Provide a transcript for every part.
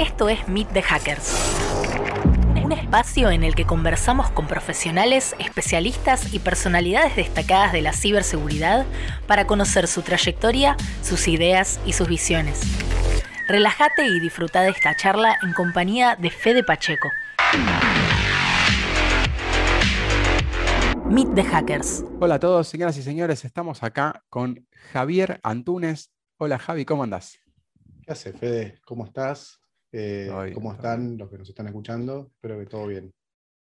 Esto es Meet the Hackers. Un espacio en el que conversamos con profesionales, especialistas y personalidades destacadas de la ciberseguridad para conocer su trayectoria, sus ideas y sus visiones. Relájate y disfruta de esta charla en compañía de Fede Pacheco. Meet the Hackers. Hola a todos, señoras y señores. Estamos acá con Javier Antunes. Hola Javi, ¿cómo andás? ¿Qué haces, Fede? ¿Cómo estás? Eh, ¿Cómo están los que nos están escuchando? Espero que todo bien.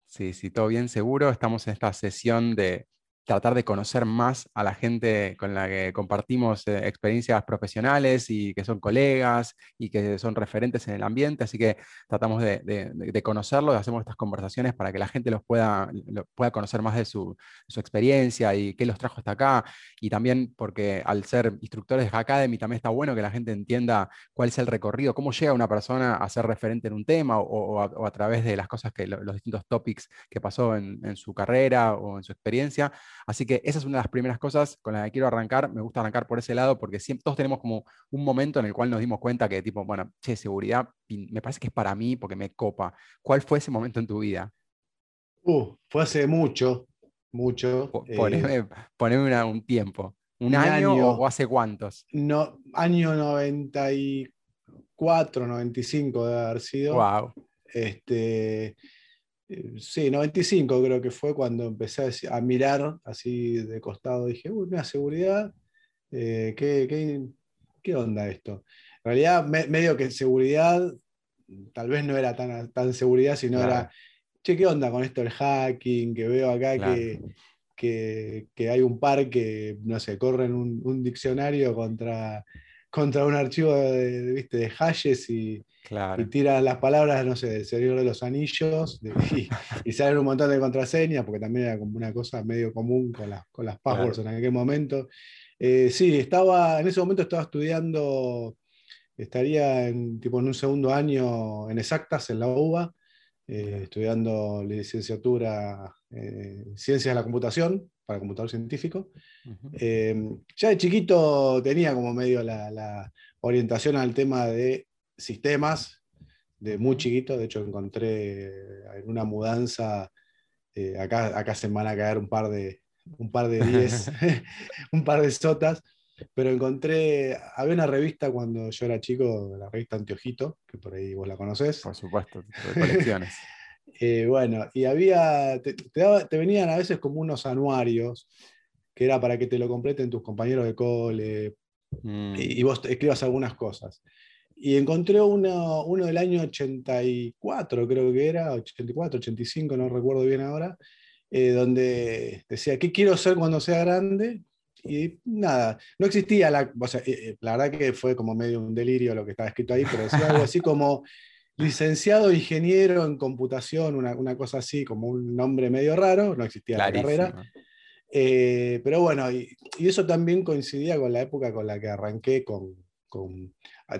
Sí, sí, todo bien, seguro. Estamos en esta sesión de tratar de conocer más a la gente con la que compartimos eh, experiencias profesionales y que son colegas y que son referentes en el ambiente, así que tratamos de, de, de conocerlos, hacemos estas conversaciones para que la gente los pueda, lo, pueda conocer más de su, su, experiencia y qué los trajo hasta acá, y también porque al ser instructores de Academy también está bueno que la gente entienda cuál es el recorrido, cómo llega una persona a ser referente en un tema o, a, través de las cosas que los distintos topics que pasó en su carrera o en su experiencia. Así que esa es una de las primeras cosas con las que quiero arrancar. Me gusta arrancar por ese lado porque siempre, todos tenemos como un momento en el cual nos dimos cuenta que, tipo, bueno, che, seguridad, me parece que es para mí porque me copa. ¿Cuál fue ese momento en tu vida? Uh, fue hace mucho, mucho. Poneme, eh, poneme una, un tiempo. ¿Un, un año, año, o hace cuántos? No, año 94, 95 debe haber sido. Wow. Este, Sí, 95 creo que fue cuando empecé a, mirar así de costado. Dije, uy, una seguridad, eh, ¿qué, qué, qué, onda esto? En realidad, me, medio que seguridad, tal vez no era tan, tan seguridad, sino claro. era, che, ¿qué onda con esto del hacking? Que veo acá claro. que, que, que, hay un par que, no sé, corren un, un diccionario contra, contra un archivo de, de, ¿viste? de hashes y, Claro. y tira las palabras, no sé, del Señor de los Anillos, de, y, y, salen un montón de contraseñas, porque también era como una cosa medio común con las, con las passwords claro. en aquel momento. Eh, sí, estaba, en ese momento estaba estudiando, estaría en, tipo, en un segundo año en exactas en la UBA, eh, estudiando licenciatura en Ciencias de la Computación para computador científico. Uh -huh. eh, ya de chiquito tenía como medio la, la orientación al tema de sistemas de muy chiquito, de hecho encontré en una mudanza, eh, acá, acá se me van a caer un par de, un par de diez, un par de sotas, pero encontré, había una revista cuando yo era chico, la revista Anteojito, que por ahí vos la conocés. Por supuesto, de colecciones. Eh, bueno, y había, te, te, daba, te, venían a veces como unos anuarios, que era para que te lo completen tus compañeros de cole, mm. y, y vos escribas algunas cosas y encontré uno, uno, del año 84, creo que era, 84, 85, no recuerdo bien ahora, eh, donde decía, ¿qué quiero ser cuando sea grande? Y nada, no existía la, o sea, eh, la verdad que fue como medio un delirio lo que estaba escrito ahí, pero decía algo así como licenciado ingeniero en computación, una, una cosa así, como un nombre medio raro, no existía Clarísimo. la carrera. Eh, pero bueno, y, y, eso también coincidía con la época con la que arranqué con, con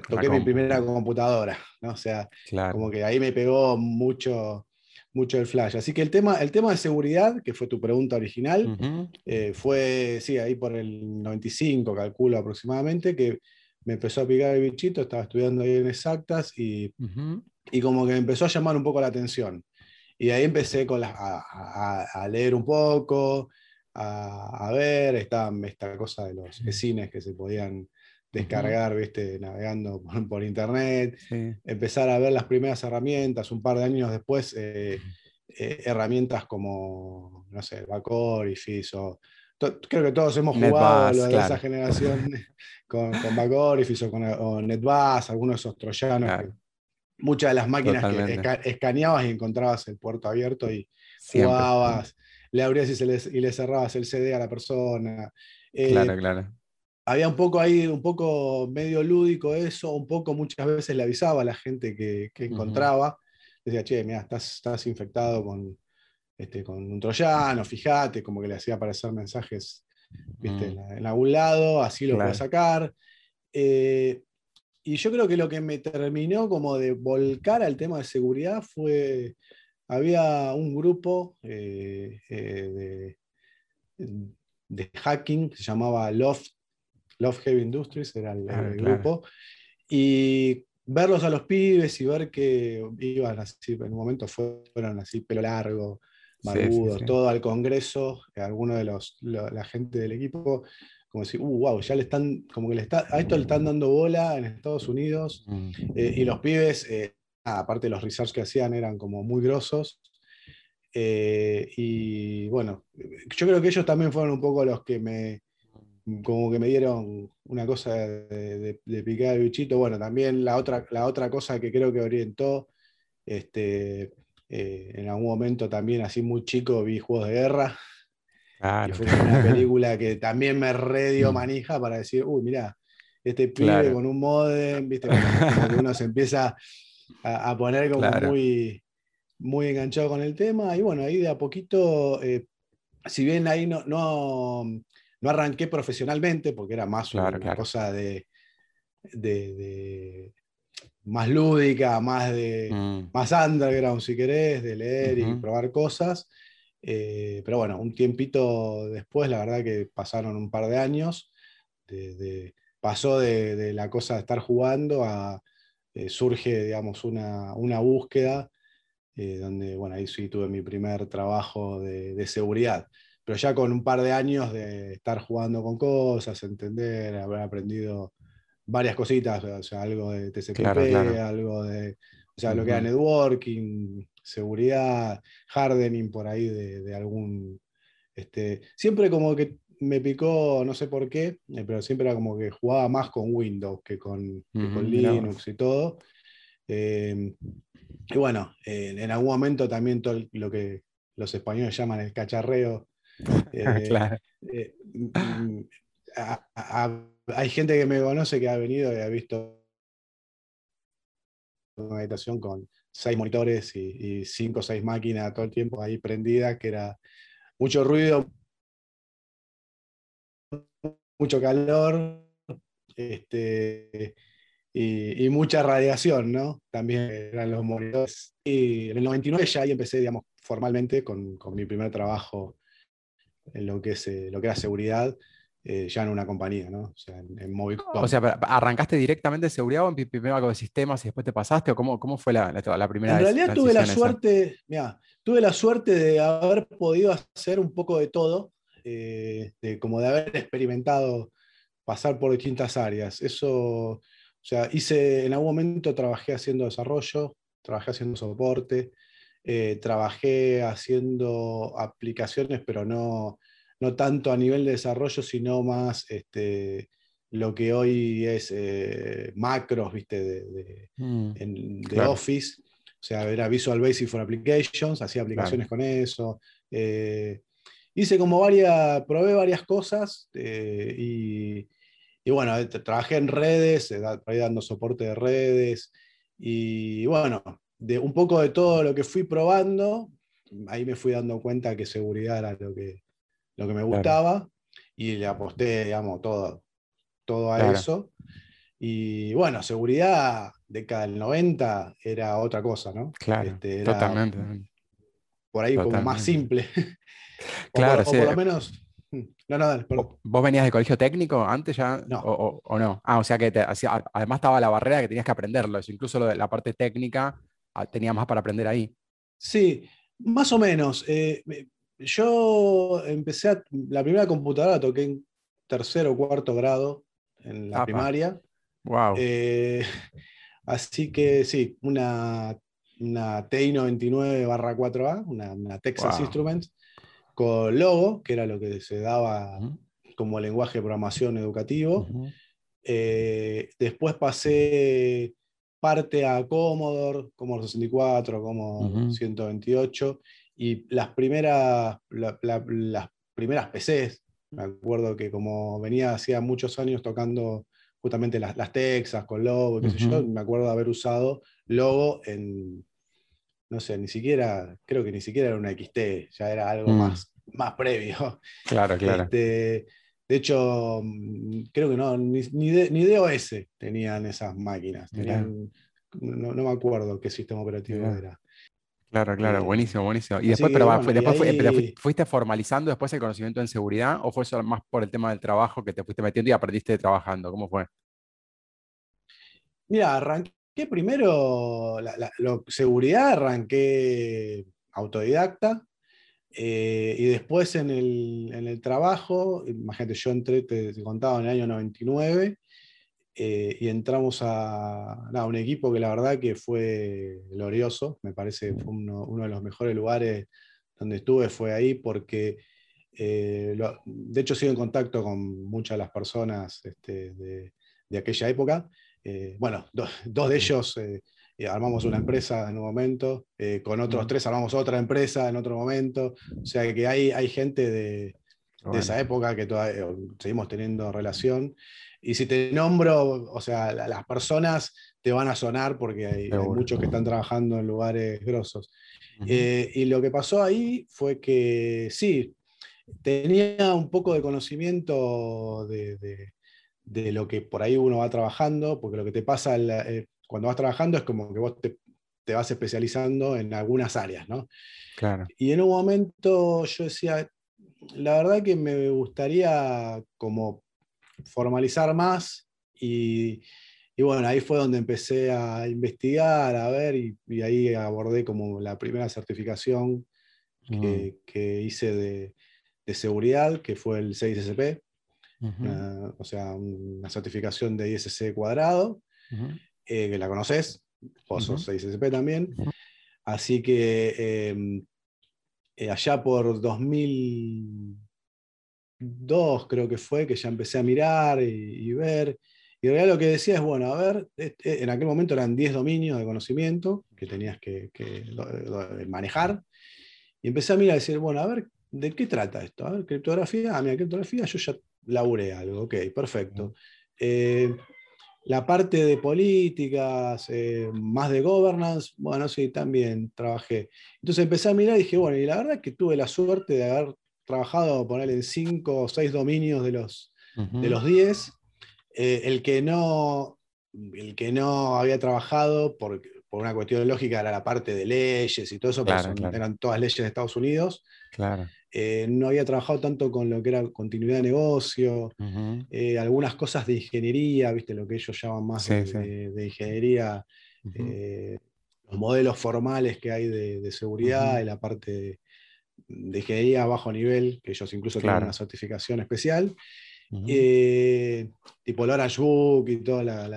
toqué mi primera computadora, ¿no? O sea, claro. como que ahí me pegó mucho, mucho el flash. Así que el tema, el tema de seguridad, que fue tu pregunta original, uh -huh. eh, fue, sí, ahí por el 95, calculo aproximadamente, que me empezó a picar el bichito, estaba estudiando ahí en exactas y, uh -huh. y como que me empezó a llamar un poco la atención. Y ahí empecé con la, a, a, a, leer un poco, a, a ver esta, esta cosa de los vecinos que se podían descargar, uh -huh. ¿viste? navegando por, por internet, sí. empezar a ver las primeras herramientas, un par de años después, eh, eh, herramientas como, no sé, Bacor y FISO. Creo que todos hemos jugado lo de claro. esa generación con, con FISO, con o NetBus, algunos de esos troyanos. Claro. muchas de las máquinas Totalmente. que esca escaneabas y encontrabas el puerto abierto y Siempre. jugabas, le abrías y, se le, y le cerrabas el CD a la persona. Eh, claro, claro había un poco ahí, un poco medio lúdico eso, un poco muchas veces le avisaba a la gente que, que encontraba, uh -huh. decía, che, mira, estás, estás infectado con, este, con un troyano, fíjate, como que le hacía aparecer mensajes ¿viste? Mm. En, algún lado, así lo claro. puedo sacar. Eh, y yo creo que lo que me terminó como de volcar al tema de seguridad fue, había un grupo eh, eh, de, de hacking que se llamaba Loft Love Heavy Industries era el, ah, el claro. grupo. Y verlos a los pibes y ver que iban así, en un momento fueron así, pelo largo, barbudos, todo al Congreso, algunos de los, la gente del equipo, como decir, uh, wow, ya le están, como que le está, a esto le están dando bola en Estados Unidos, mm. eh, y los pibes, eh, aparte de los research que hacían, eran como muy grosos. Eh, y bueno, yo creo que ellos también fueron un poco los que me, como que me dieron una cosa de, de, picar el bichito. Bueno, también la otra, la otra cosa que creo que orientó, este, en algún momento también así muy chico vi Juegos de Guerra. Y fue una película que también me redio mm. manija para decir, uy, mira, este pibe con un modem, viste, uno se empieza a, poner como muy, muy enganchado con el tema. Y bueno, ahí de a poquito, eh, si bien ahí no, no, no, arranqué profesionalmente, porque era más una cosa de, de, más lúdica, más de mm. más underground, si querés, de leer y probar cosas. Eh, pero bueno, un tiempito después, la verdad que pasaron un par de años, pasó de, la cosa de estar jugando a eh, surge, digamos, una, búsqueda, eh, donde, bueno, ahí sí tuve mi primer trabajo de, seguridad, pero ya con un par de años de estar jugando con cosas, entender, haber aprendido varias cositas, o sea, algo de TCP, algo de, o sea, lo que era networking, seguridad, hardening por ahí de, algún... Este, siempre como que me picó, no sé por qué, eh, pero siempre era como que jugaba más con Windows que con, Linux y todo. Em, y bueno, en algún momento también todo lo que los españoles llaman el cacharreo. Eh, eh, mm, hay gente que me conoce que ha venido y ha visto una habitación con seis monitores y, cinco o seis máquinas todo el tiempo ahí prendidas, que era mucho ruido, mucho calor este, y, mucha radiación, ¿no? También eran los monitores. Y en el 99 ya ahí empecé, digamos, formalmente con, con mi primer trabajo en lo que, es, eh, lo que era seguridad. Eh, ya en una compañía, ¿no? O sea, en, en O sea, ¿arrancaste directamente de seguridad o primero algo de sistemas y después te pasaste? ¿O cómo, cómo fue la, la, primera En realidad tuve la suerte, mira, tuve la suerte de haber podido hacer un poco de todo, eh, de, como de haber experimentado pasar por distintas áreas. Eso, o sea, hice, en algún momento trabajé haciendo desarrollo, trabajé haciendo soporte, eh, trabajé haciendo aplicaciones, pero no no tanto a nivel de desarrollo, sino más este, lo que hoy es eh, macros, ¿viste? De, mm, Office. O sea, era Visual Basic for Applications, hacía aplicaciones con eso. Eh, hice como varias, probé varias cosas eh, y, y, bueno, trabajé en redes, ahí dando soporte de redes y bueno, de un poco de todo lo que fui probando, ahí me fui dando cuenta que seguridad era lo que, lo que me gustaba y le aposté, digamos, todo, todo a eso. Y bueno, seguridad, década del 90 era otra cosa, ¿no? Claro, este, totalmente. Por ahí como más simple. claro, sí. por lo menos... Mm, no, no, dale, ¿Vos venías de colegio técnico antes ya? No. O, no? Ah, o sea que además estaba la barrera que tenías que aprenderlo. Incluso lo de la parte técnica ah, tenía más para aprender ahí. Sí, más o menos. Eh, yo empecé a, la primera computadora toqué en tercero o cuarto grado en la primaria. Wow. Eh, así que sí, una, una TI 99 4A, una, Texas Instruments, con Logo, que era lo que se daba como lenguaje de programación educativo. Eh, después pasé parte a Commodore, Commodore 64, Commodore 128, y las primeras, las primeras PCs, me acuerdo que como venía hacía muchos años tocando justamente las, las Texas con Logo, qué sé yo, me acuerdo de haber usado Logo en, no sé, ni siquiera, creo que ni siquiera era una XT, ya era algo mm. más, más previo. Claro, claro. Este, de hecho, mm, creo que no, ni, ni, de, OS tenían esas máquinas. no, no, me acuerdo qué sistema operativo era. Claro, claro, eh, buenísimo, buenísimo. Y después, pero, después fuiste formalizando después el conocimiento en seguridad o fue eso más por el tema del trabajo que te fuiste metiendo y aprendiste trabajando? ¿Cómo fue? Mira, arranqué primero, la, seguridad, arranqué autodidacta. Eh, y después en el, trabajo, imagínate, yo entré, te, contaba, en el año 99, eh, y entramos a, un equipo que la verdad que fue glorioso, me parece fue uno, de los mejores lugares donde estuve, fue ahí porque, eh, de hecho sigo en contacto con muchas de las personas este, de, aquella época, bueno, dos de ellos armamos una empresa en un momento, eh, con otros tres armamos otra empresa en otro momento, o sea que hay, hay gente de, esa época que todavía eh, seguimos teniendo relación. Y si te nombro, o sea, las personas te van a sonar porque hay, muchos que están trabajando en lugares grosos. Eh, y lo que pasó ahí fue que sí, tenía un poco de conocimiento de, de, lo que por ahí uno va trabajando, porque lo que te pasa, cuando vas trabajando es como que vos te, vas especializando en algunas áreas, ¿no? Claro. Y en un momento yo decía, la verdad que me gustaría como formalizar más y, bueno, ahí fue donde empecé a investigar, a ver, y, ahí abordé como la primera certificación que, hice de, seguridad, que fue el 6SP, o sea, una certificación de ISC cuadrado. Eh, que la conoces, vos sos 6SP también. Así que em, eh, allá por 2002 creo que fue que ya empecé a mirar y, ver. Y en realidad lo que decía es, bueno, a ver, este, en aquel momento eran 10 dominios de conocimiento que tenías que, manejar. Y empecé a mirar y decir, bueno, a ver, ¿de qué trata esto? A ver, criptografía, ah, mira, criptografía, yo ya laburé algo, ok, perfecto la parte de políticas, eh, más de governance, bueno, sí, también trabajé. Entonces empecé a mirar y dije, bueno, y la verdad es que tuve la suerte de haber trabajado, poner en cinco o seis dominios de los, de los diez. Eh, el, que no, el que no había trabajado por, por, una cuestión lógica era la parte de leyes y todo eso, claro, eran todas leyes de Estados Unidos. Claro. Eh, no había trabajado tanto con lo que era continuidad de negocio, eh, algunas cosas de ingeniería, ¿viste? lo que ellos llaman más de, ingeniería, eh, los modelos formales que hay de, seguridad y la parte de, ingeniería a bajo nivel, que ellos incluso tienen una certificación especial. Eh, tipo el Orange Book y toda la,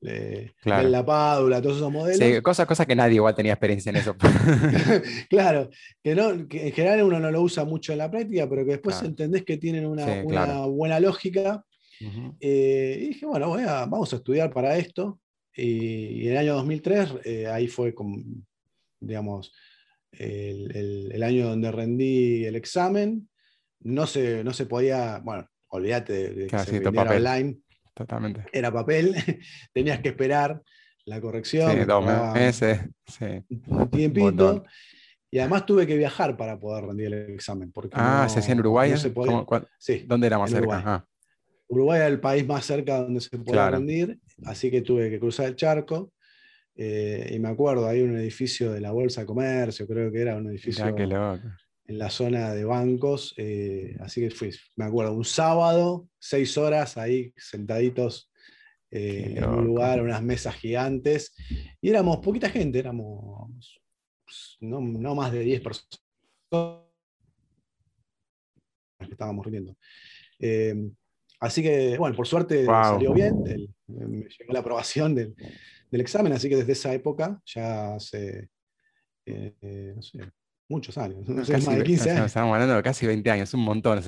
la, Pádula, todos esos modelos. Sí, cosa, cosa que nadie igual tenía experiencia en eso. claro, que, no, en general uno no lo usa mucho en la práctica, pero que después entendés que tienen una, buena lógica. Eh, y dije, bueno, vamos a estudiar para esto. Y, en el año 2003, eh, ahí fue, como, digamos, el, el, año donde rendí el examen. No se, no se podía, bueno, olvídate de, que se online. Totalmente. Era papel, tenías que esperar la corrección. Sí, dos meses. Un tiempito. Y además tuve que viajar para poder rendir el examen. Porque ah, ¿se hacía en Uruguay? sí, ¿Dónde era más cerca? Uruguay. era el país más cerca donde se podía rendir, así que tuve que cruzar el charco. Eh, y me acuerdo, hay un edificio de la Bolsa de Comercio, creo que era un edificio. En la zona de bancos. Eh, así que fui, me acuerdo, un sábado, seis horas ahí sentaditos eh, en un lugar, unas mesas gigantes. Y éramos poquita gente, éramos no, más de 10 personas que estábamos rindiendo. Eh, así que, bueno, por suerte salió bien, me llegó la aprobación del, del, examen, así que desde esa época ya hace, no sé, muchos años, no sé, más de 15 años. Estamos hablando de casi 20 años, un montón.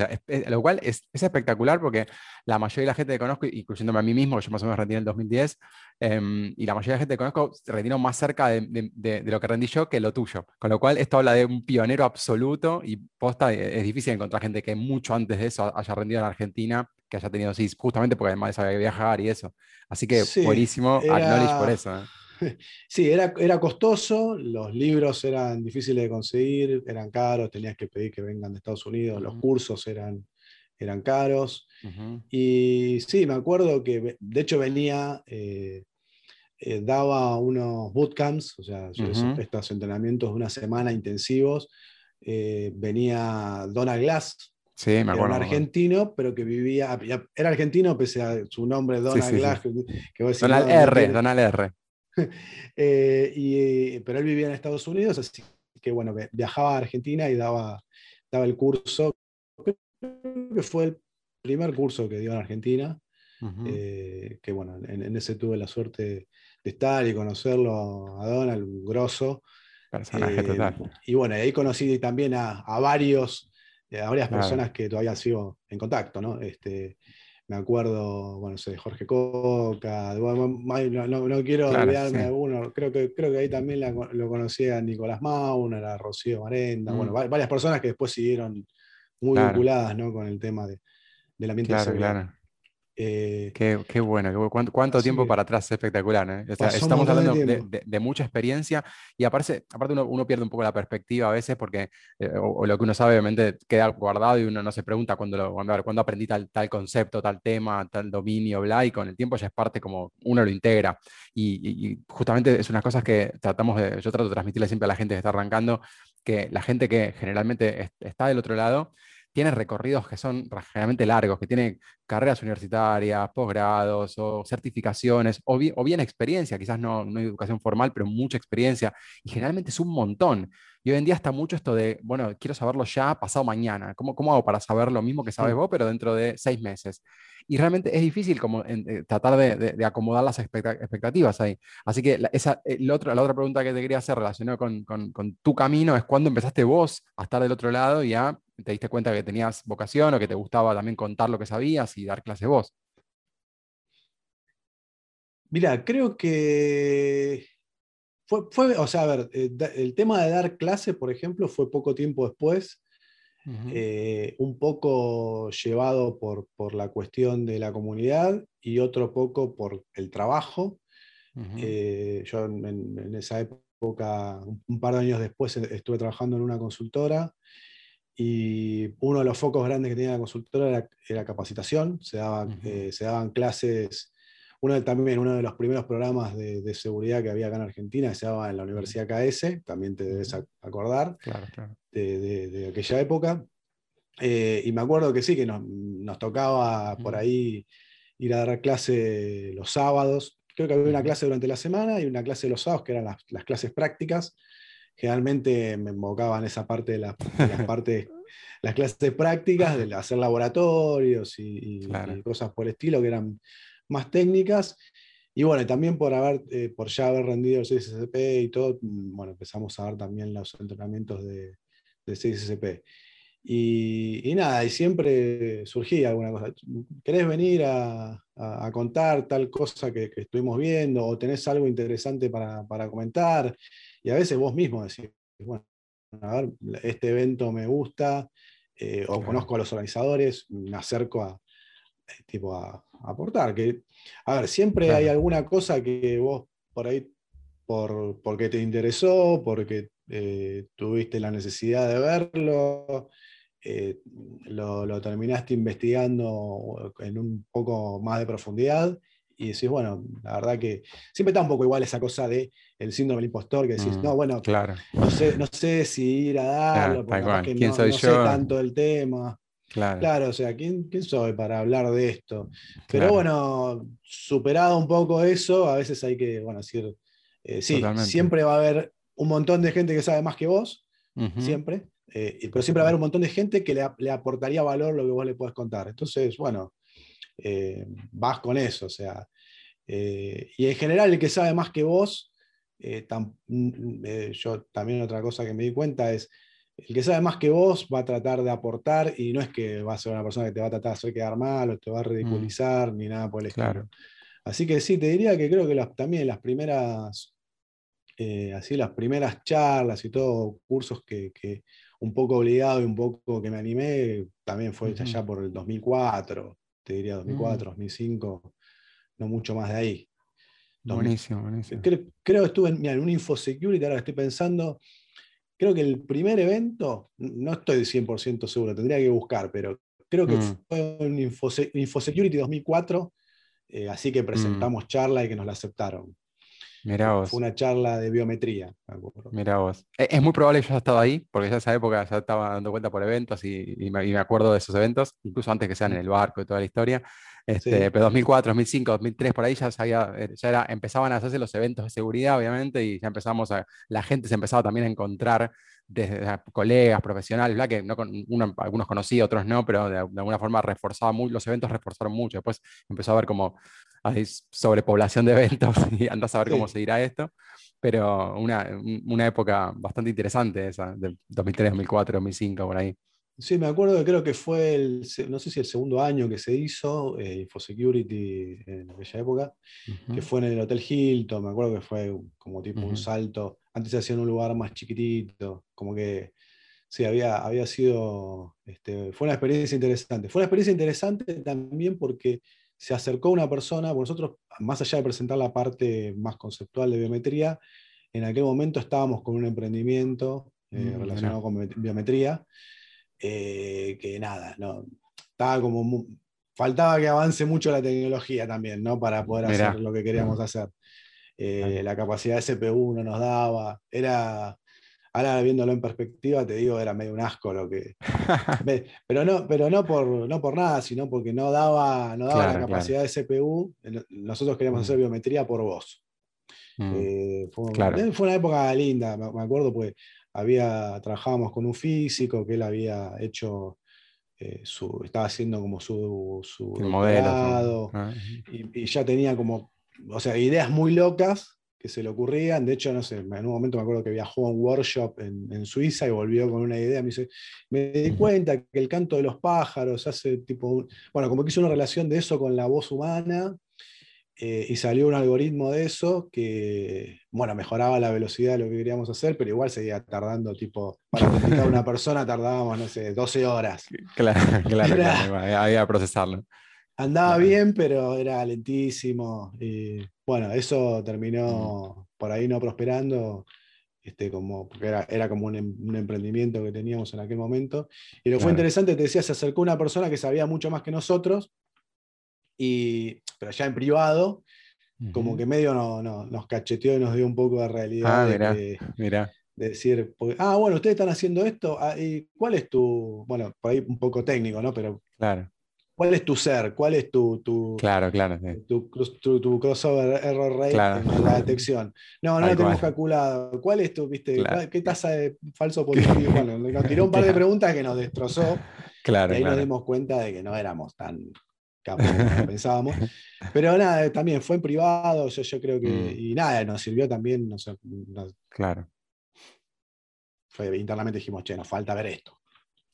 lo cual es, espectacular porque la mayoría de la gente que conozco, incluyéndome a mí mismo, yo más o menos rendí en el 2010, em, y la mayoría de la gente que conozco se retiró más cerca de, lo que rendí yo que lo tuyo. Con lo cual, esto habla de un pionero absoluto y posta, eh, es difícil encontrar gente que mucho antes de eso haya rendido en Argentina, que haya tenido sí, justamente porque además sabía viajar y eso. Así que buenísimo, acknowledge por eso. ¿eh? Sí, era, era costoso, los libros eran difíciles de conseguir, eran caros, tenías que pedir que vengan de Estados Unidos, los cursos eran, eran caros. Y sí, me acuerdo que de hecho venía, eh, eh, daba unos bootcamps, o sea, estos entrenamientos de una semana intensivos. Eh, venía Donald Glass, Sí, me acuerdo. Era un argentino, pero que vivía. Era argentino, pese a su nombre, Donald Glass. Donald R, Donald R. y, pero él vivía en Estados Unidos, así que bueno, viajaba a Argentina y daba, daba el curso. Creo que fue el primer curso que dio en Argentina. que bueno, en, ese tuve la suerte de estar y conocerlo a Donald, un grosso. Personaje total. Y bueno, ahí conocí también a, varios, a varias personas que todavía sigo en contacto, ¿no? Este, me acuerdo, bueno, sé, Jorge Coca, no, quiero olvidarme de alguno, creo que, creo que ahí también lo conocí a Nicolás Mauna, a Rocío Marenda, bueno, mm. varias personas que después siguieron muy vinculadas ¿no? con el tema de, del ambiente claro, Claro. Eh, qué, bueno, cuánto, tiempo para atrás es espectacular. ¿eh? estamos hablando de, mucha experiencia y aparte, aparte uno, pierde un poco la perspectiva a veces porque eh, o, lo que uno sabe obviamente queda guardado y uno no se pregunta cuando, cuando, aprendí tal, tal concepto, tal tema, tal dominio, bla, y con el tiempo ya es parte como uno lo integra. Y, justamente es unas cosas que tratamos de, yo trato de transmitirle siempre a la gente que está arrancando, que la gente que generalmente está del otro lado, tiene recorridos que son generalmente largos, que tiene carreras universitarias, posgrados o certificaciones, o bien, experiencia, quizás no, no educación formal, pero mucha experiencia, y generalmente es un montón. Y hoy en día está mucho esto de, bueno, quiero saberlo ya, pasado mañana. ¿Cómo, cómo hago para saber lo mismo que sabes vos, pero dentro de seis meses? Y realmente es difícil como eh, tratar de, acomodar las expectativas ahí. Así que esa, la otra pregunta que te quería hacer relacionada con, con, con tu camino es cuándo empezaste vos a estar del otro lado y a te diste cuenta que tenías vocación o que te gustaba también contar lo que sabías y dar clase vos? Mira, creo que fue, o sea, a ver, eh, el tema de dar clase, por ejemplo, fue poco tiempo después, eh, un poco llevado por, por, la cuestión de la comunidad y otro poco por el trabajo. Eh, yo en, esa época, un, par de años después, estuve trabajando en una consultora y uno de los focos grandes que tenía la consultora era, capacitación, se daban, eh, se daban clases, uno también uno de los primeros programas de, seguridad que había acá en Argentina se daba en la Universidad KS, también te debes acordar De, aquella época. Eh, y me acuerdo que sí, que nos, nos tocaba por ahí ir a dar clase los sábados. Creo que había una clase durante la semana y una clase los sábados, que eran las, las clases prácticas generalmente me enfocaban esa parte de, las partes, las clases prácticas, de hacer laboratorios y, cosas por el estilo que eran más técnicas. Y bueno, también por, haber, eh, por ya haber rendido el CSCP y todo, mm, bueno, empezamos a ver también los entrenamientos de, de CSCP. Y, nada, y siempre surgía alguna cosa. ¿Querés venir a, contar tal cosa que, estuvimos viendo o tenés algo interesante para, para comentar? Y a veces vos mismo decís, bueno, a ver, este evento me gusta, eh, o conozco a los organizadores, me acerco a, eh, tipo, a, aportar. Que, a ver, siempre hay alguna cosa que vos por ahí, por, porque te interesó, porque eh, tuviste la necesidad de verlo, lo, lo, terminaste investigando en un poco más de profundidad y decís, bueno, la verdad que siempre está un poco igual esa cosa de el síndrome del impostor, que decís, mm, no, bueno, claro. no, sé, no sé si ir a darlo, porque ¿Quién no, soy yo? sé tanto del tema. Claro. o sea, ¿quién, ¿quién, soy para hablar de esto? Pero bueno, superado un poco eso, a veces hay que, bueno, decir, eh, sí, siempre va a haber un montón de gente que sabe más que vos, siempre, eh, pero siempre va a haber un montón de gente que le, le, aportaría valor lo que vos le podés contar. Entonces, bueno, eh, vas con eso, o sea, eh, y en general el que sabe más que vos, eh, mm, yo también otra cosa que me di cuenta es, el que sabe más que vos va a tratar de aportar y no es que va a ser una persona que te va a tratar de hacer quedar mal o te va a mm. ridiculizar ni nada por el estilo. Así que sí, te diría que creo que también las primeras, así las primeras charlas y todo, cursos que, un poco obligado y un poco que me animé, también fue allá por el 2004, te diría 2004, 2005, mm. No mucho más de ahí. Buenísimo, buenísimo. Creo, que estuve en, en un InfoSecurity, ahora estoy pensando, creo que el primer evento, no estoy 100% seguro, tendría que buscar, pero creo que mm. fue un InfoSecurity 2004, eh, así que mm. presentamos charla y que nos la acuerdo. Fue una charla de biometría. Mira vos. E, es, muy probable que yo haya estado ahí, porque ya esa época ya estaba dando cuenta por eventos y, me, acuerdo de esos eventos, incluso antes que sean en el barco y toda la historia. Este, Pero 2004, 2005, 2003, por ahí ya, sabía, eh, ya era, empezaban a hacerse los eventos de seguridad, obviamente, y ya empezamos a, la gente se empezaba también a encontrar desde colegas, profesionales, ¿verdad? que no, uno, algunos conocía, otros no, pero de, alguna forma reforzaba muy, los eventos reforzaron mucho. Después empezó a haber como hay sobrepoblación de eventos y andas a ver cómo seguirá esto. Pero una, una época bastante interesante esa, de 2003, 2004, 2005, por ahí. Sí, me acuerdo que creo que fue el, no sé si el segundo año que se hizo eh, InfoSecurity en aquella época, que fue en el Hotel Hilton, me acuerdo que fue como tipo un salto, antes se hacía en un lugar más chiquitito, como que sí, había, había sido, este, fue una experiencia interesante. Fue una experiencia interesante también porque se acercó una persona, nosotros, más allá de presentar la parte más conceptual de biometría, en aquel momento estábamos con un emprendimiento eh, mm, relacionado con biometría eh, que nada, no, estaba como faltaba que avance mucho la tecnología también, ¿no? Para poder hacer lo que queríamos hacer. Eh, la capacidad de CPU no nos daba, era, ahora viéndolo en perspectiva, te digo, era medio un asco lo que... pero no, pero no, por, no por nada, sino porque no daba, no daba la capacidad de CPU. Nosotros queríamos hacer mm. biometría por voz. Mm. Eh, fue, fue, una época linda, me acuerdo, pues había, trabajábamos con un físico que él había hecho, eh, su, estaba haciendo como su, su modelo ah, y, ya tenía como, o sea, ideas muy locas que se le ocurrían. De hecho, no sé, en un momento me acuerdo que viajó a un workshop en, en Suiza y volvió con una idea. Me dice, me di cuenta que el canto de los pájaros hace tipo, bueno, como que hizo una relación de eso con la voz humana eh, y salió un algoritmo de eso que, bueno, mejoraba la velocidad de lo que queríamos hacer, pero igual seguía tardando, tipo, para autenticar a una persona tardábamos, no sé, 12 horas. Claro, claro, claro había que procesarlo. Andaba bien, pero era lentísimo. Y bueno, eso terminó por ahí no prosperando, este, como, porque era, era como un, em, un, emprendimiento que teníamos en aquel momento. Y lo que fue interesante, te decía, se acercó una persona que sabía mucho más que nosotros y, pero ya en privado, como que medio no, nos cacheteó y nos dio un poco de realidad. Ah, de, de, decir, ah, bueno, ustedes están haciendo esto, ah, ¿y cuál es tu, bueno, por ahí un poco técnico, ¿no? Pero, claro. ¿cuál es tu ser? ¿Cuál es tu, tu, claro, claro, tu, tu, crossover error rate en la detección? No, no lo tenemos calculado. ¿Cuál es tu, viste, qué tasa de falso positivo? bueno, nos tiró un par de preguntas que nos destrozó. Claro, y ahí nos dimos cuenta de que no éramos tan pensábamos. Pero nada, también fue en privado, yo, yo creo que. Mm. Y nada, nos sirvió también. No sé, claro. Fue, internamente dijimos, che, nos falta ver esto.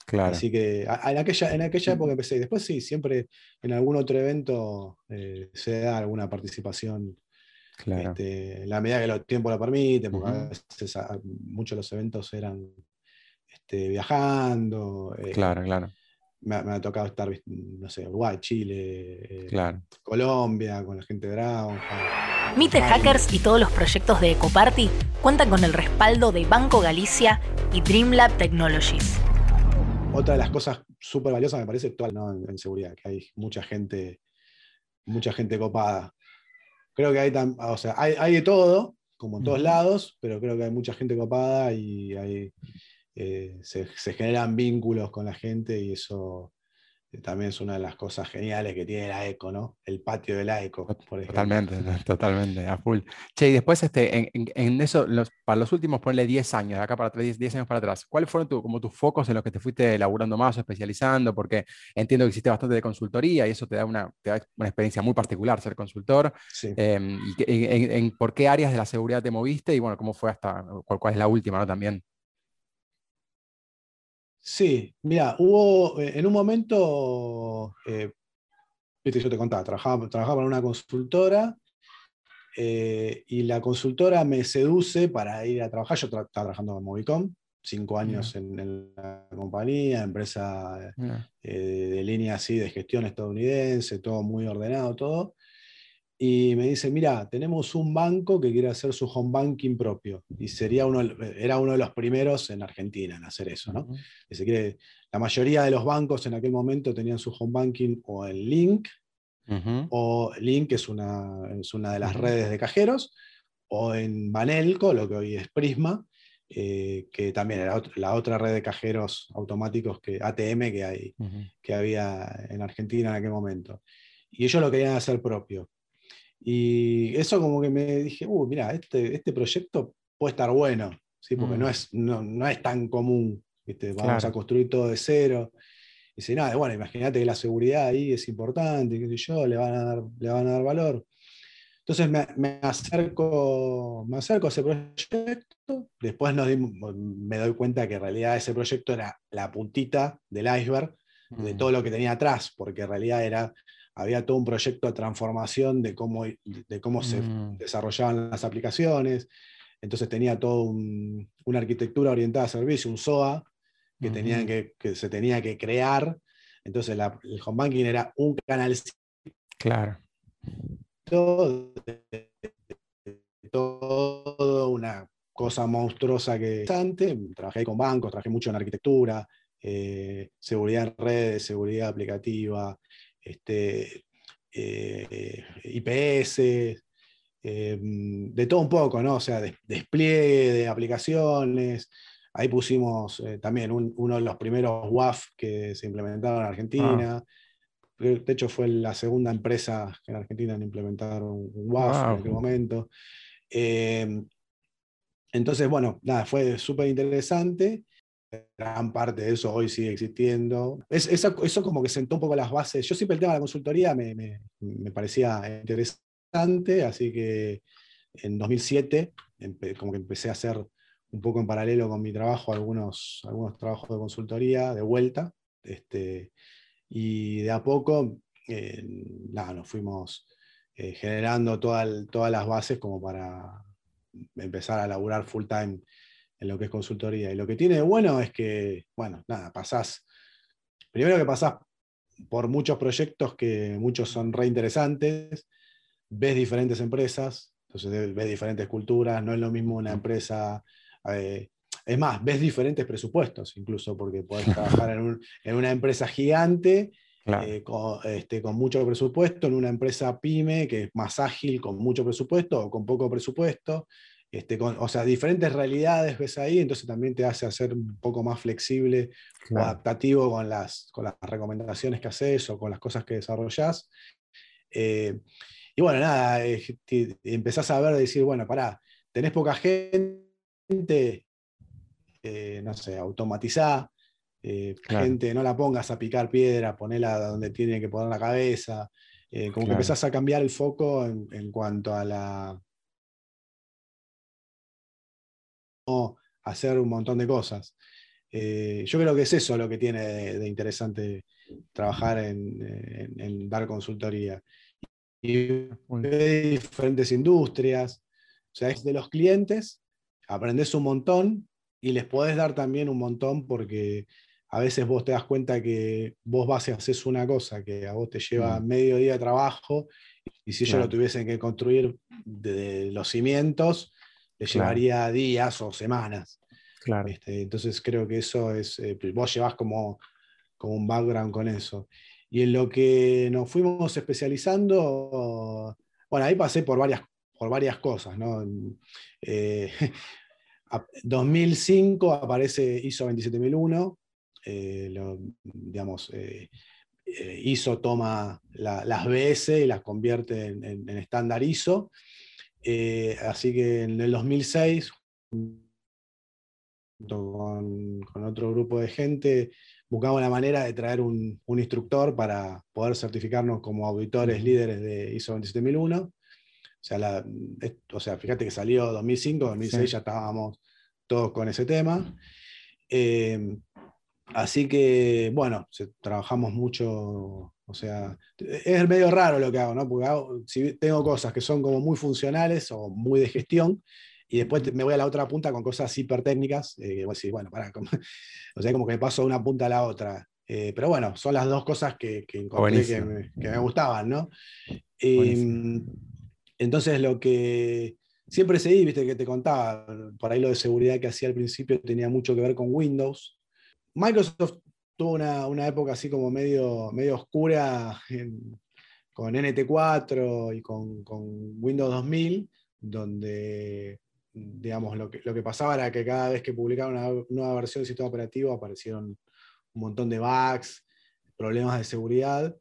Claro. Así que en aquella, en aquella época empecé. Después sí, siempre en algún otro evento eh, se da alguna participación. Claro. Este, la medida que el tiempo lo permite, porque a veces muchos de los eventos eran este, viajando. Eh, claro, claro me ha, tocado estar, no sé, Uruguay, Chile, eh, Colombia, con la gente de Dragon. Mite Hackers y todos los proyectos de Ecoparty cuentan con el respaldo de Banco Galicia y Dreamlab Technologies. Otra de las cosas súper valiosas me parece actual en, seguridad, que hay mucha gente, mucha gente copada. Creo que hay, o sea, hay, de todo, como en todos lados, pero creo que hay mucha gente copada y hay eh, se, generan vínculos con la gente y eso eh, también es una de las cosas geniales que tiene la ECO, ¿no? El patio de la ECO, por ejemplo. Totalmente, totalmente, a full. Che, y después este, en, eso, para los últimos, ponle 10 años, de acá para 10, 10 años para atrás, ¿cuáles fueron como tus focos en los que te fuiste elaborando más o especializando? Porque entiendo que existe bastante de consultoría y eso te da una, una experiencia muy particular ser consultor. Em, y, en, por qué áreas de la seguridad te moviste y bueno, cómo fue hasta, cuál, cuál es la última, ¿no? También. Sí, mira, hubo eh, en un momento, eh, viste, yo te contaba, trabajaba, trabajaba en una consultora eh, y la consultora me seduce para ir a trabajar. Yo estaba trabajando en Movicom, cinco años en, la compañía, empresa de línea así de gestión estadounidense, todo muy ordenado, todo y me dice, mira, tenemos un banco que quiere hacer su home banking propio. Y sería uno, era uno de los primeros en Argentina en hacer eso. ¿no? la mayoría de los bancos en aquel momento tenían su home banking o en Link, o Link es una, es una de las redes de cajeros, o en Banelco, lo que hoy es Prisma, eh, que también era la otra red de cajeros automáticos que ATM que, hay, que había en Argentina en aquel momento. y ellos lo querían hacer propio. Y eso como que me dije, uh, mira, este, este proyecto puede estar bueno, ¿sí? porque no, mm. es, no, es tan común, vamos a construir todo de cero. Y dice, nada, bueno, imagínate que la seguridad ahí es importante, qué sé yo, le van a dar, le van a dar valor. Entonces me, acerco, me acerco a ese proyecto, después me doy cuenta que en realidad ese proyecto era la puntita del iceberg de mm. todo lo que tenía atrás, porque en realidad era, había todo un proyecto de transformación de cómo, de cómo se mm. desarrollaban las aplicaciones, entonces tenía toda una arquitectura orientada a servicio, un SOA, que, tenían que, se tenía que crear. Entonces el home banking era un canal. Claro todo, todo una cosa monstruosa que antes. Trabajé con bancos, trabajé mucho en arquitectura, eh, seguridad en redes, seguridad aplicativa, este, eh, IPS, eh, de todo un poco, ¿no? O sea, despliegue de aplicaciones. Ahí pusimos también uno de los primeros WAF que se implementaron en Argentina. Ah. De hecho, fue la segunda empresa en Argentina en implementar un WAF en aquel momento. Entonces, bueno, nada, fue súper interesante. Gran parte de eso hoy sigue existiendo. eso, como que sentó un poco las bases. Yo siempre el tema de la consultoría me, me, parecía interesante, así que en 2007 como que empecé a hacer un poco en paralelo con mi trabajo algunos, algunos trabajos de consultoría de vuelta. Este, y de a poco, eh, nos fuimos eh, generando todas las bases como para empezar a laburar full time en lo que es consultoría. Y lo que tiene de bueno es que, bueno, nada, pasás, primero que pasás por muchos proyectos que muchos son re interesantes, ves diferentes empresas, entonces ves diferentes culturas, no es lo mismo una empresa eh, es más, ves diferentes presupuestos incluso, porque puedes trabajar en, una empresa gigante eh, este, con, mucho presupuesto, en una empresa pyme que es más ágil, con mucho presupuesto o con poco presupuesto. Este, o sea, diferentes realidades ves ahí, entonces también te hace hacer un poco más flexible o adaptativo con las, con las recomendaciones que haces o con las cosas que desarrollas. Eh, y bueno, nada, eh, empezás a ver, decir, bueno, pará, tenés poca gente, eh, no sé, automatizá, eh, gente, no la pongas a picar piedra, ponela donde tiene que poner la cabeza, como que empezás a cambiar el foco en, cuanto a la... hacer un montón de cosas. yo creo que es eso lo que tiene de, interesante trabajar en, dar consultoría. Y de diferentes industrias, o sea, es de los clientes, aprendes un montón y les podés dar también un montón porque a veces vos te das cuenta que vos vas y haces una cosa que a vos te lleva mm. medio día de trabajo y si ellos lo tuviesen que construir de, los cimientos, les llevaría días o semanas. Claro. Este, entonces creo que eso es, eh, vos llevas como, como un background con eso. Y en lo que nos fuimos especializando, bueno, ahí pasé por varias, por varias cosas, ¿no? Eh, 2005 aparece ISO 27001, eh, digamos, eh, eh, ISO toma las BS y las convierte en, estándar ISO. Así que en el 2006, con, con, otro grupo de gente, buscamos la manera de traer un, instructor para poder certificarnos como auditores líderes de ISO 27001. O sea, o sea, fíjate que salió 2005, 2006 ya estábamos todos con ese tema. Eh, así que, bueno, trabajamos mucho, o sea, es medio raro lo que hago, ¿no? Porque si tengo cosas que son como muy funcionales o muy de gestión, y después me voy a la otra punta con cosas hipertécnicas, eh, voy a decir, bueno, para, o sea, como que paso de una punta a la otra. Eh, pero bueno, son las dos cosas que, encontré que me, gustaban, ¿no? Entonces lo que siempre seguí, viste que te contaba, por ahí lo de seguridad que hacía al principio tenía mucho que ver con Windows. Microsoft tuvo una, época así como medio, medio oscura con NT4 y con, Windows 2000, donde digamos, lo que, lo que pasaba era que cada vez que publicaban una nueva versión del sistema operativo aparecieron un montón de bugs, problemas de seguridad.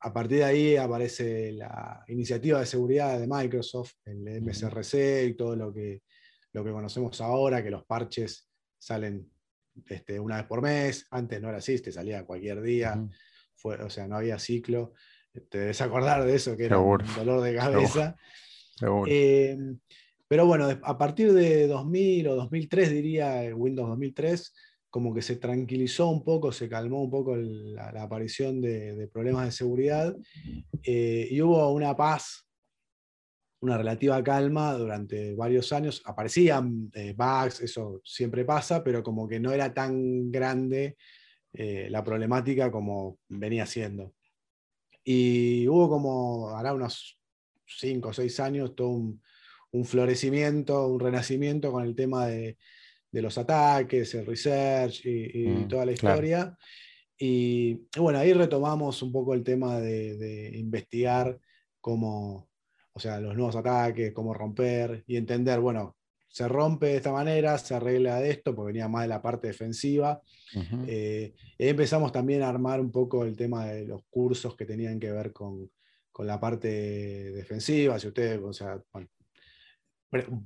a partir de ahí aparece la iniciativa de seguridad de Microsoft, el MSRC y todo lo que, lo que conocemos ahora, que los parches salen este, una vez por mes, antes no era así, te salía cualquier día, fue, o sea, no había ciclo. Te debes acordar de eso, que era un dolor de cabeza. Em, pero bueno, a partir de 2000 o 2003, diría Windows 2003, como que se tranquilizó un poco, se calmó un poco la, aparición de, problemas de seguridad eh, y hubo una paz, una relativa calma durante varios años. Aparecían eh, bugs, eso siempre pasa, pero como que no era tan grande eh, la problemática como venía siendo. Y hubo como, hará unos 5 o 6 años, todo un, un florecimiento, un renacimiento con el tema de de los ataques, el research y, mm, toda la historia. Y bueno, ahí retomamos un poco el tema de, investigar cómo, o sea, los nuevos ataques, cómo romper y entender, bueno, se rompe de esta manera, se arregla de esto, porque venía más de la parte defensiva. Eh, y empezamos también a armar un poco el tema de los cursos que tenían que ver con, con la parte defensiva. Si ustedes, o sea, bueno,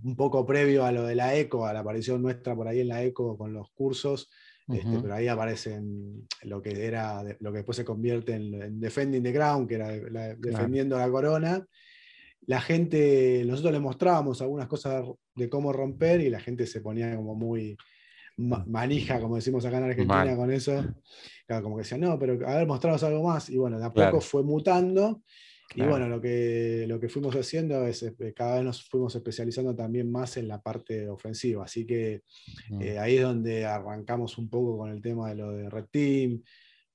un poco previo a lo de la ECO, a la aparición nuestra por ahí en la ECO con los cursos, este, pero ahí aparecen lo que era, lo que después se convierte en, Defending the Ground, que era defendiendo la corona. La gente, nosotros le mostrábamos algunas cosas de cómo romper y la gente se ponía como muy manija, como decimos acá en Argentina, con eso. como que decía, no, pero a ver, mostraros algo más. Y bueno, de a poco fue mutando y bueno, lo que, lo que fuimos haciendo es eh, cada vez nos fuimos especializando también más en la parte ofensiva. Así que eh, ahí es donde arrancamos un poco con el tema de lo de Red Team.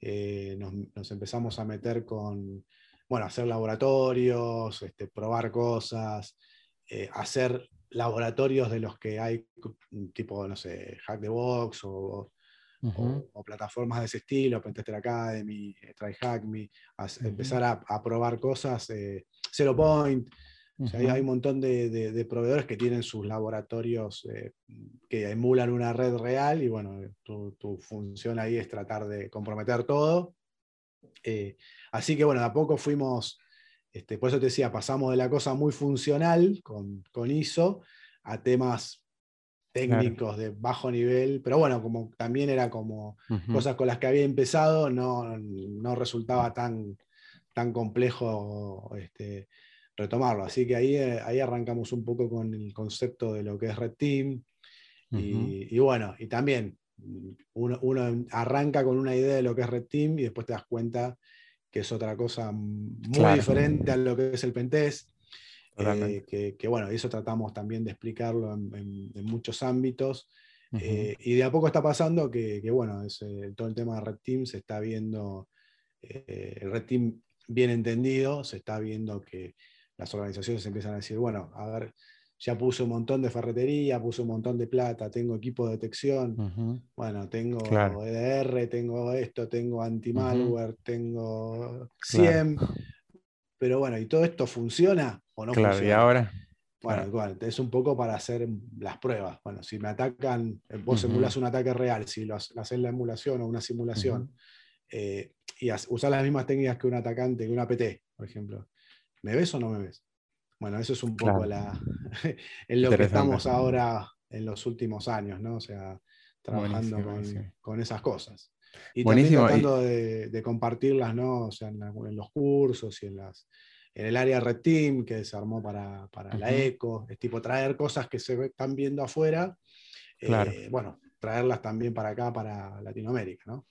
Eh, nos, empezamos a meter con, bueno, hacer laboratorios, este, probar cosas, hacer laboratorios de los que hay, tipo, no sé, Hack the Box o o, plataformas de ese estilo, Pentester Academy, eh, TryHackMe, empezar a, probar cosas, eh, Zero Point. hay, un montón de, proveedores que tienen sus laboratorios eh, que emulan una red real y bueno, tu, función ahí es tratar de comprometer todo. Así que bueno, de a poco fuimos, este, por eso te decía, pasamos de la cosa muy funcional con, con ISO a temas técnicos de bajo nivel, pero bueno, como también era como cosas con las que había empezado, no, no resultaba tan, tan complejo este, retomarlo. Así que ahí, eh, ahí arrancamos un poco con el concepto de lo que es Red Team. y, bueno, y también uno, uno, arranca con una idea de lo que es Red Team y después te das cuenta que es otra cosa muy diferente a lo que es el Pentest. Eh, que, bueno, eso tratamos también de explicarlo en, muchos ámbitos. Eh, y de a poco está pasando que, bueno, es, eh, todo el tema de Red Team se está viendo, el Red Team bien entendido, se está viendo que las organizaciones empiezan a decir, bueno, a ver, ya puse un montón de ferretería, puse un montón de plata, tengo equipo de detección, bueno, tengo EDR, tengo esto, tengo anti-malware, tengo SIEM, pero bueno, ¿y todo esto funciona o no claro, ¿y ahora? Bueno, igual, es un poco para hacer las pruebas. Bueno, si me atacan, eh, vos emulas un ataque real, si lo haces la emulación o una simulación, eh, y usar las mismas técnicas que un atacante, que un APT, por ejemplo, ¿me ves o no me ves? Bueno, eso es un poco la, en lo que estamos ahora en los últimos años, ¿no? O sea, trabajando con, esas cosas. Y también tratando de, compartirlas, ¿no? O sea, en, los cursos y en las en el área Red Team que se armó para, la ECO, es tipo traer cosas que se están viendo afuera, eh, bueno, traerlas también para acá, para Latinoamérica, ¿no?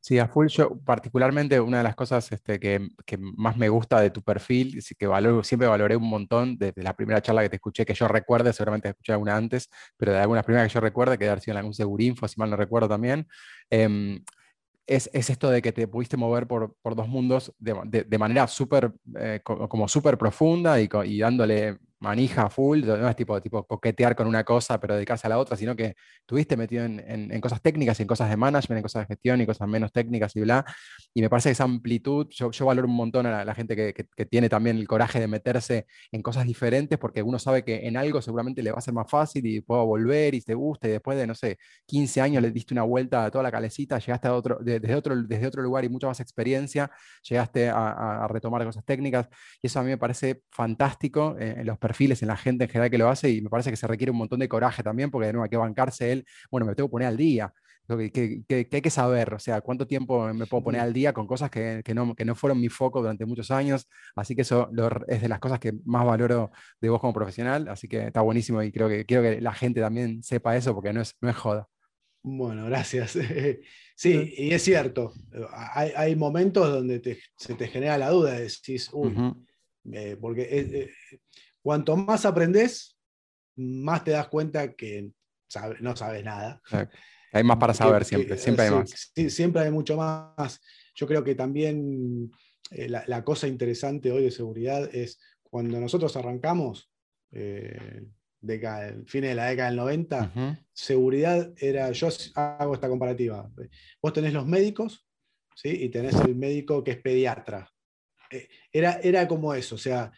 Sí, a full yo, particularmente una de las cosas este, que, más me gusta de tu perfil, que siempre valoré un montón desde la primera charla que te escuché, que yo recuerde, seguramente escuché alguna antes, pero de algunas primeras que yo recuerde, que debe haber sido en algún Segurinfo, si mal no recuerdo también, em, es, esto de que te pudiste mover por, dos mundos de, manera súper, eh, como súper profunda y, dándole manija full, no es tipo, tipo coquetear con una cosa pero dedicarse a la otra, sino que estuviste metido en, cosas técnicas, en cosas de management, en cosas de gestión y cosas menos técnicas y bla. Y me parece que esa amplitud, yo, yo valoro un montón a la, gente que, que, tiene también el coraje de meterse en cosas diferentes, porque uno sabe que en algo seguramente le va a ser más fácil y puedo volver y te gusta, y después de, no sé, 15 años le diste una vuelta a toda la calecita, llegaste a otro, desde, otro, desde otro lugar y mucha más experiencia, llegaste a, a retomar cosas técnicas, y eso a mí me parece fantástico eh, en los perfiles, en la gente en general que lo hace, y me parece que se requiere un montón de coraje también, porque de nuevo hay que bancarse él, bueno, me tengo que poner al día, que, que, hay que saber, o sea, cuánto tiempo me puedo poner al día con cosas que, que, no, que no fueron mi foco durante muchos años, así que eso es de las cosas que más valoro de vos como profesional, así que está buenísimo y creo que quiero que la gente también sepa eso, porque no es, no es joda. Bueno, gracias. Sí, y es cierto, hay, hay momentos donde se te genera la duda, decís, uy, eh, porque eh, eh, cuanto más aprendes, más te das cuenta que no sabes nada. Hay más para saber siempre, siempre hay más. siempre hay mucho más. Yo creo que también la, cosa interesante hoy de seguridad es cuando nosotros arrancamos, de fines de la década del 90, seguridad era, yo hago esta comparativa, vos tenés los médicos ¿sí? y tenés el médico que es pediatra. Eh, era, era como eso, o sea,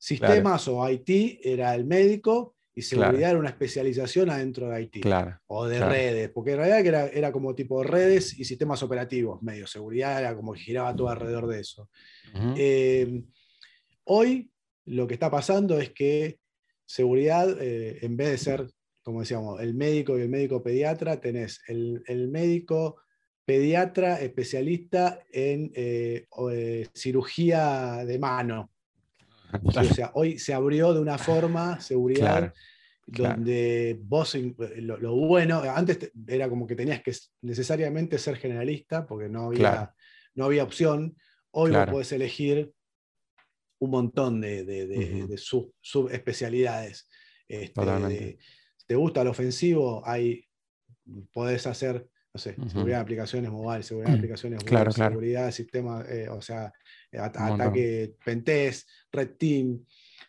sistemas o IT era el médico y seguridad era una especialización adentro de IT o de redes, porque en realidad era, era como tipo redes y sistemas operativos, medio seguridad era como que giraba todo alrededor de eso. Eh, hoy lo que está pasando es que seguridad, eh, en vez de ser, como decíamos, el médico y el médico pediatra, tenés el, médico pediatra especialista en eh, eh, cirugía de mano. O sea, hoy se abrió de una forma seguridad donde vos, lo, bueno, antes era como que tenías que necesariamente ser generalista porque no había, no había opción. Hoy vos podés elegir un montón de, subespecialidades. Este, ¿Te gusta el ofensivo? Hay, podés hacer, no sé, seguridad de aplicaciones mobile, seguridad de aplicaciones web, seguridad de sistemas, eh, o sea, ataque pentest, red team.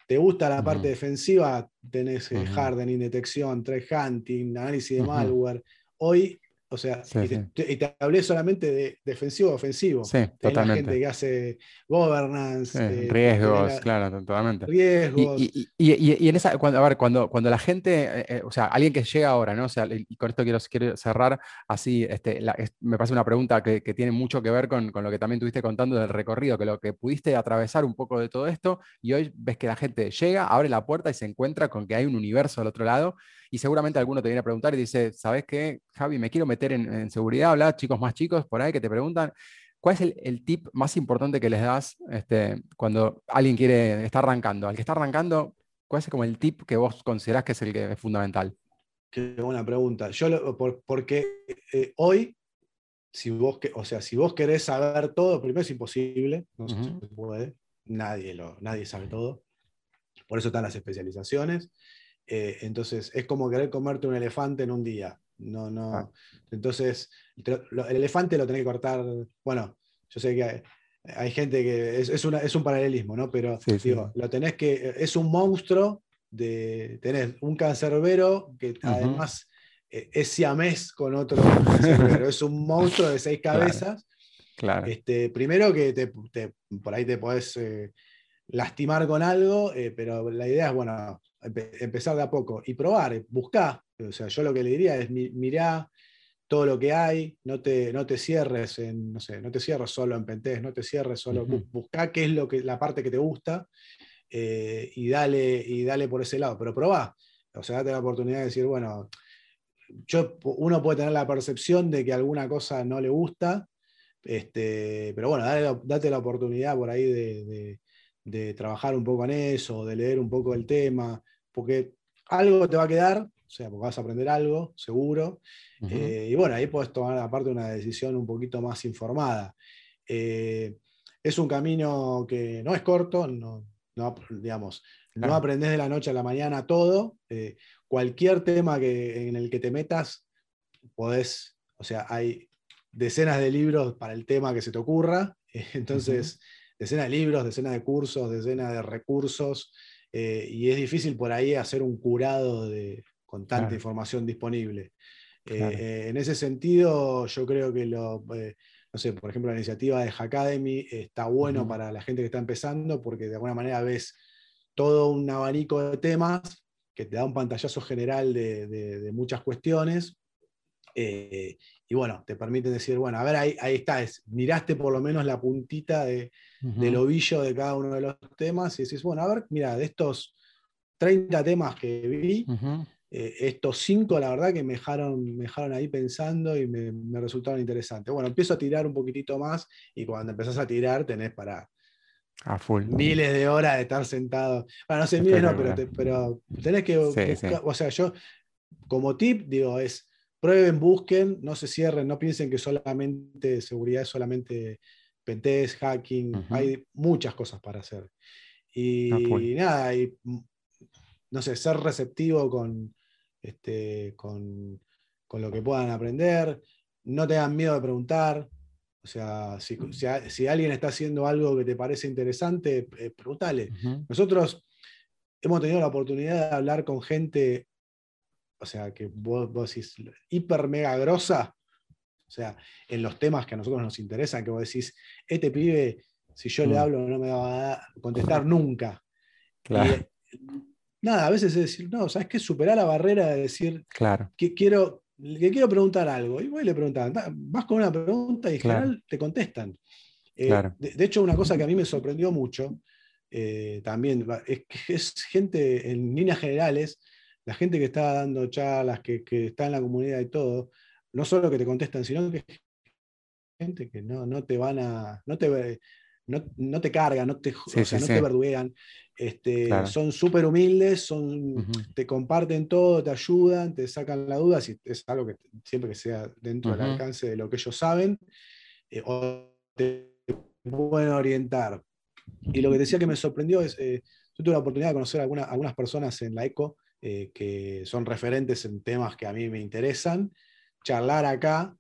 ¿Te gusta la parte defensiva? Tenés eh, hardening, detección, threat hunting, análisis de malware. Hoy o sea, y, te, hablé solamente de defensivo ofensivo. Sí, totalmente. gente que hace governance. Eh, riesgos, claro, totalmente. Riesgos. Y, en esa, cuando, a ver, cuando, cuando la gente, eh, eh, o sea, alguien que llega ahora, ¿no? O sea, y con esto quiero, quiero cerrar así, este, me parece una pregunta que, que tiene mucho que ver con, con, lo que también tuviste contando del recorrido, que lo que pudiste atravesar un poco de todo esto, y hoy ves que la gente llega, abre la puerta y se encuentra con que hay un universo al otro lado y seguramente alguno te viene a preguntar y dice, ¿sabes qué, Javi? Me quiero meter en, seguridad, habla chicos más chicos por ahí que te preguntan. ¿Cuál es el, tip más importante que les das este, cuando alguien quiere, está arrancando? Al que está arrancando, ¿cuál es como el tip que vos considerás que es el que es fundamental? Qué buena pregunta. Yo porque eh, hoy, si vos, o sea, si vos querés saber todo, primero es imposible, no se puede, nadie, lo, nadie sabe todo. Por eso están las especializaciones. Eh, entonces, es como querer comerte un elefante en un día. No, no. Ah. Entonces, el elefante lo tenés que cortar. Bueno, yo sé que hay, gente que es, es, un paralelismo, ¿no? Pero digo, lo tenés que. Es un monstruo de tener un cancerbero que además eh, es siamés con otro cancerbero. es un monstruo de seis cabezas. Claro. Este, primero que te, por ahí te podés eh, lastimar con algo, pero la idea es, bueno, empezar de a poco y probar, buscar. O sea, yo lo que le diría es mirá todo lo que hay, no te, no te cierres en, no sé, no te cierres solo en Pentés, no te cierres solo, busca qué es lo que, la parte que te gusta eh, y, dale, y dale por ese lado, pero probá. O sea, date la oportunidad de decir, bueno, yo, uno puede tener la percepción de que alguna cosa no le gusta, este, pero bueno, date la oportunidad por ahí de, de trabajar un poco en eso, de leer un poco el tema, porque algo te va a quedar, o sea, porque vas a aprender algo, seguro, eh, y bueno, ahí puedes tomar aparte una decisión un poquito más informada. Eh, es un camino que no es corto, no, digamos, no aprendes de la noche a la mañana todo. Eh, cualquier tema que, en el que te metas, podés, o sea, hay decenas de libros para el tema que se te ocurra. Entonces, decenas de libros, decenas de cursos, decenas de recursos. eh, y es difícil por ahí hacer un curado de, con tanta información disponible. Eh, en ese sentido, yo creo que lo, no sé, por ejemplo, la iniciativa de Hackademy está bueno para la gente que está empezando porque de alguna manera ves todo un abanico de temas que te da un pantallazo general de, muchas cuestiones. Eh, y bueno, te permite decir, bueno, a ver, ahí, ahí está, es, miraste por lo menos la puntita de, del ovillo de cada uno de los temas y decís, bueno, a ver, mira, de estos 30 temas que vi, eh, estos cinco, la verdad que me dejaron, me dejaron ahí pensando y me, resultaron interesantes. Bueno, empiezo a tirar un poquitito más y cuando empezás a tirar tenés para miles de horas de estar sentado. Bueno, no sé, miles no, pero, pero tenés que buscar, o sea, yo como tip digo, es prueben, busquen, no se cierren, no piensen que solamente seguridad es solamente pentest, hacking, hay muchas cosas para hacer. Y, nada, y, no sé, ser receptivo con, este, con, lo que puedan aprender, no tengan miedo de preguntar, o sea, si, alguien está haciendo algo que te parece interesante, eh, pregúntale. Nosotros hemos tenido la oportunidad de hablar con gente, o sea, que vos, decís, hiper mega grosa, o sea, en los temas que a nosotros nos interesan, que vos decís, este pibe, si yo le mm. hablo, no me va a contestar nunca. Claro nada, a veces es decir, no, ¿sabes qué? Superar la barrera de decir, claro. que quiero, que quiero preguntar algo. Y voy y le preguntan, vas con una pregunta y en general te contestan. Eh, de, hecho, una cosa que a mí me sorprendió mucho, eh, también, es que es gente, en líneas generales, la gente que está dando charlas, que, que, está en la comunidad y todo, no solo que te contestan, sino que gente que no, no te van a, no te, no, te cargan, no te, no te verduegan. Este, son súper humildes, son, te comparten todo, te ayudan, te sacan la duda, si es algo que siempre que sea dentro del alcance de lo que ellos saben, eh, o te pueden orientar. Y lo que decía que me sorprendió es, eh, yo tuve la oportunidad de conocer a algunas personas en la ECO eh, que son referentes en temas que a mí me interesan, charlar acá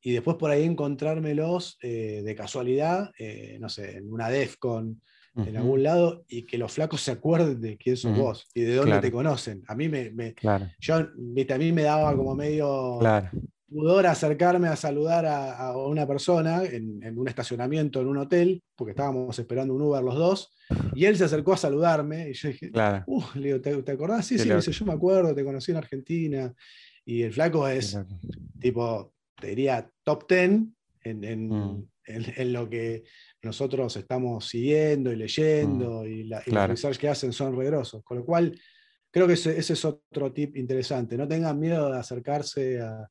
y después por ahí encontrármelos eh, de casualidad, eh, no sé, en una DEFCON, en algún lado, y que los flacos se acuerden de quién sos vos y de dónde te conocen. A mí me, yo, a mí me daba como medio pudor acercarme a saludar a, una persona en, un estacionamiento, en un hotel, porque estábamos esperando un Uber los dos, y él se acercó a saludarme, y yo dije, uh, le digo, ¿te, acordás? Sí, sí, dice, yo me acuerdo, te conocí en Argentina, y el flaco es tipo te diría, top 10 mm. en, lo que nosotros estamos siguiendo y leyendo mm. y, la, los research que hacen son regrosos. Con lo cual, creo que ese, es otro tip interesante. No tengan miedo de acercarse a,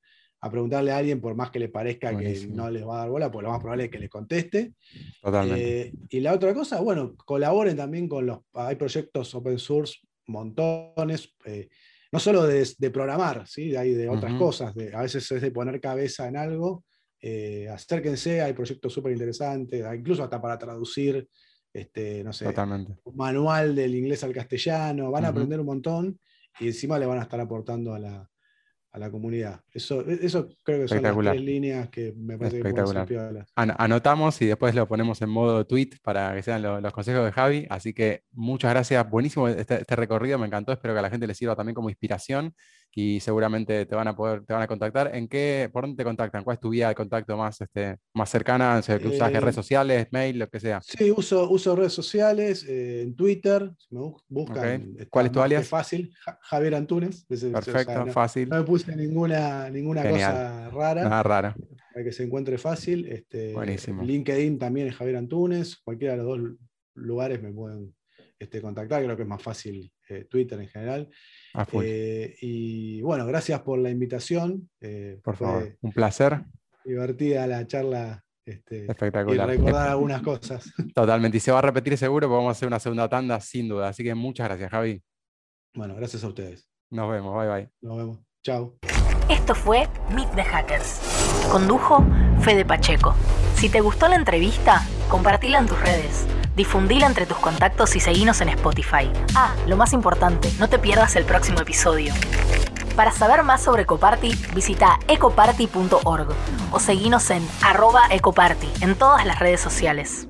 preguntarle a alguien, por más que le parezca que no les va a dar bola, porque lo más probable es que les conteste. Totalmente. Eh, y la otra cosa, bueno, colaboren también con los. Hay proyectos open source, montones. Eh, no solo de, programar, ¿sí? hay de otras cosas, a veces es de poner cabeza en algo. Eh, acérquense, hay proyectos súper interesantes, incluso hasta para traducir, este, no sé, un manual del inglés al castellano, van a aprender un montón y encima le van a estar aportando a la, a la comunidad. Eso, e, eso creo que son las tres líneas que me parece que Anotamos y después lo ponemos en modo tweet para que sean los consejos de Javi. Así que muchas gracias. Buenísimo este, este, recorrido, me encantó. Espero que a la gente le sirva también como inspiración y seguramente te van a poder, te van a contactar. ¿En qué, por dónde te contactan? ¿Cuál es tu vía de contacto más, este, más cercana? O usas redes eh, sociales, mail, lo que sea. Sí, uso, uso redes sociales, eh, en Twitter, me buscan. ¿Cuál es tu alias? Es fácil, Javier Antunes. Perfecto, fácil. No me puse ninguna, ninguna cosa rara. Nada raro. Para que se encuentre fácil. Este, Buenísimo. LinkedIn también es Javier Antunes. Cualquiera de los dos lugares me pueden este, contactar, creo que es más fácil eh, Twitter en general. Eh, y bueno, gracias por la invitación. Eh, por favor, un placer. Divertida la charla. Este, Espectacular. Y recordar algunas cosas. Totalmente. Y se va a repetir seguro, porque vamos a hacer una segunda tanda sin duda. Así que muchas gracias, Javi. Bueno, gracias a ustedes. Nos vemos. Bye bye. Nos vemos. Chao. Esto fue Meet the Hackers. Condujo Fede Pacheco. Si te gustó la entrevista, compartila en tus redes difundila entre tus contactos y seguinos en Spotify. Ah, lo más importante, no te pierdas el próximo episodio. Para saber más sobre Ecoparty, visita ecoparty.org o seguinos en arroba ecoparty en todas las redes sociales.